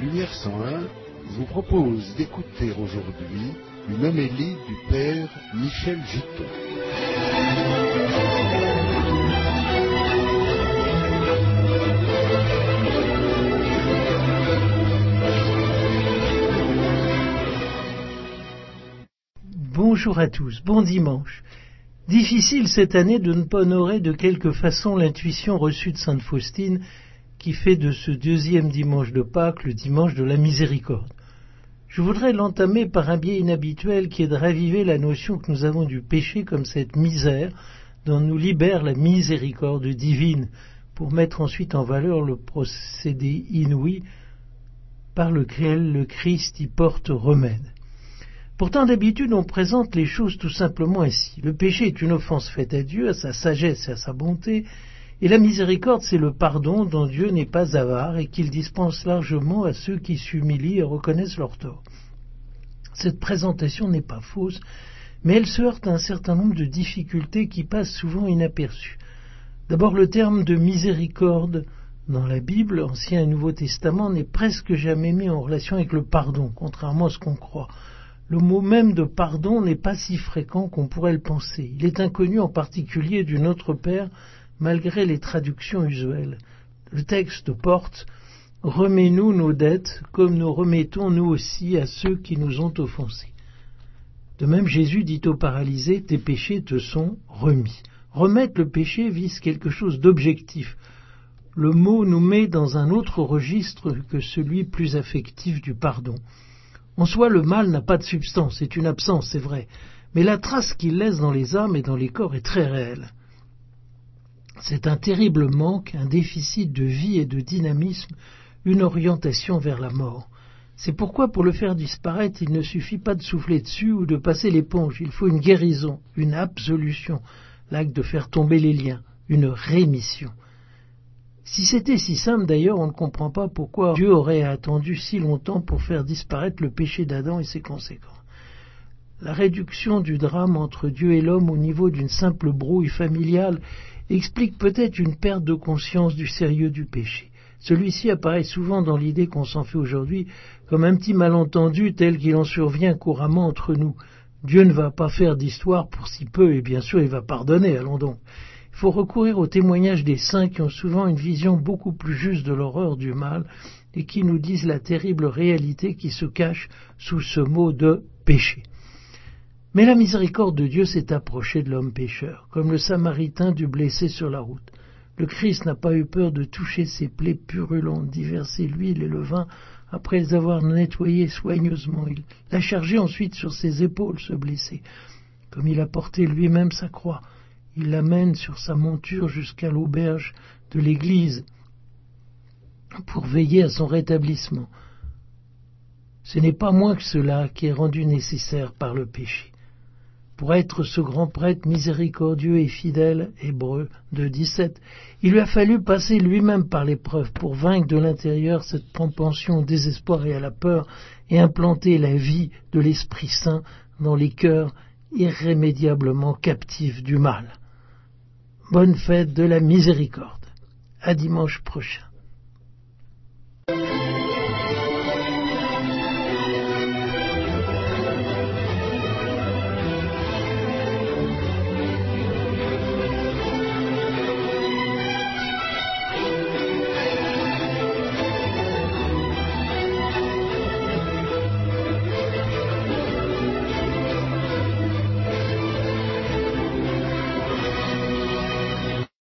Lumière 101 vous propose d'écouter aujourd'hui une homélie du Père Michel Giton. Bonjour à tous, bon dimanche. Difficile cette année de ne pas honorer de quelque façon l'intuition reçue de Sainte Faustine qui fait de ce deuxième dimanche de Pâques le dimanche de la miséricorde. Je voudrais l'entamer par un biais inhabituel qui est de raviver la notion que nous avons du péché comme cette misère dont nous libère la miséricorde divine pour mettre ensuite en valeur le procédé inouï par lequel le Christ y porte remède. Pourtant, d'habitude, on présente les choses tout simplement ainsi. Le péché est une offense faite à Dieu, à sa sagesse et à sa bonté, et la miséricorde, c'est le pardon dont Dieu n'est pas avare et qu'il dispense largement à ceux qui s'humilient et reconnaissent leur tort. Cette présentation n'est pas fausse, mais elle se heurte à un certain nombre de difficultés qui passent souvent inaperçues. D'abord, le terme de miséricorde dans la Bible, Ancien et Nouveau Testament, n'est presque jamais mis en relation avec le pardon, contrairement à ce qu'on croit. Le mot même de pardon n'est pas si fréquent qu'on pourrait le penser. Il est inconnu en particulier du Notre Père, malgré les traductions usuelles. Le texte porte Remets-nous nos dettes comme nous remettons nous aussi à ceux qui nous ont offensés. De même, Jésus dit au paralysé Tes péchés te sont remis. Remettre le péché vise quelque chose d'objectif. Le mot nous met dans un autre registre que celui plus affectif du pardon. En soi, le mal n'a pas de substance, c'est une absence, c'est vrai, mais la trace qu'il laisse dans les âmes et dans les corps est très réelle. C'est un terrible manque, un déficit de vie et de dynamisme, une orientation vers la mort. C'est pourquoi pour le faire disparaître, il ne suffit pas de souffler dessus ou de passer l'éponge, il faut une guérison, une absolution, l'acte de faire tomber les liens, une rémission. Si c'était si simple d'ailleurs, on ne comprend pas pourquoi Dieu aurait attendu si longtemps pour faire disparaître le péché d'Adam et ses conséquences. La réduction du drame entre Dieu et l'homme au niveau d'une simple brouille familiale explique peut-être une perte de conscience du sérieux du péché. Celui-ci apparaît souvent dans l'idée qu'on s'en fait aujourd'hui comme un petit malentendu tel qu'il en survient couramment entre nous. Dieu ne va pas faire d'histoire pour si peu, et bien sûr il va pardonner, allons donc. Il faut recourir aux témoignages des saints qui ont souvent une vision beaucoup plus juste de l'horreur du mal et qui nous disent la terrible réalité qui se cache sous ce mot de péché. Mais la miséricorde de Dieu s'est approchée de l'homme pécheur, comme le samaritain du blessé sur la route. Le Christ n'a pas eu peur de toucher ses plaies purulentes, d'y verser l'huile et le vin après les avoir nettoyées soigneusement. Il l'a chargé ensuite sur ses épaules, ce blessé. Comme il a porté lui-même sa croix, il l'amène sur sa monture jusqu'à l'auberge de l'église pour veiller à son rétablissement. Ce n'est pas moins que cela qui est rendu nécessaire par le péché. Pour être ce grand prêtre miséricordieux et fidèle, hébreu de 17, il lui a fallu passer lui-même par l'épreuve pour vaincre de l'intérieur cette propension au désespoir et à la peur et implanter la vie de l'Esprit Saint dans les cœurs irrémédiablement captifs du mal. Bonne fête de la miséricorde. À dimanche prochain.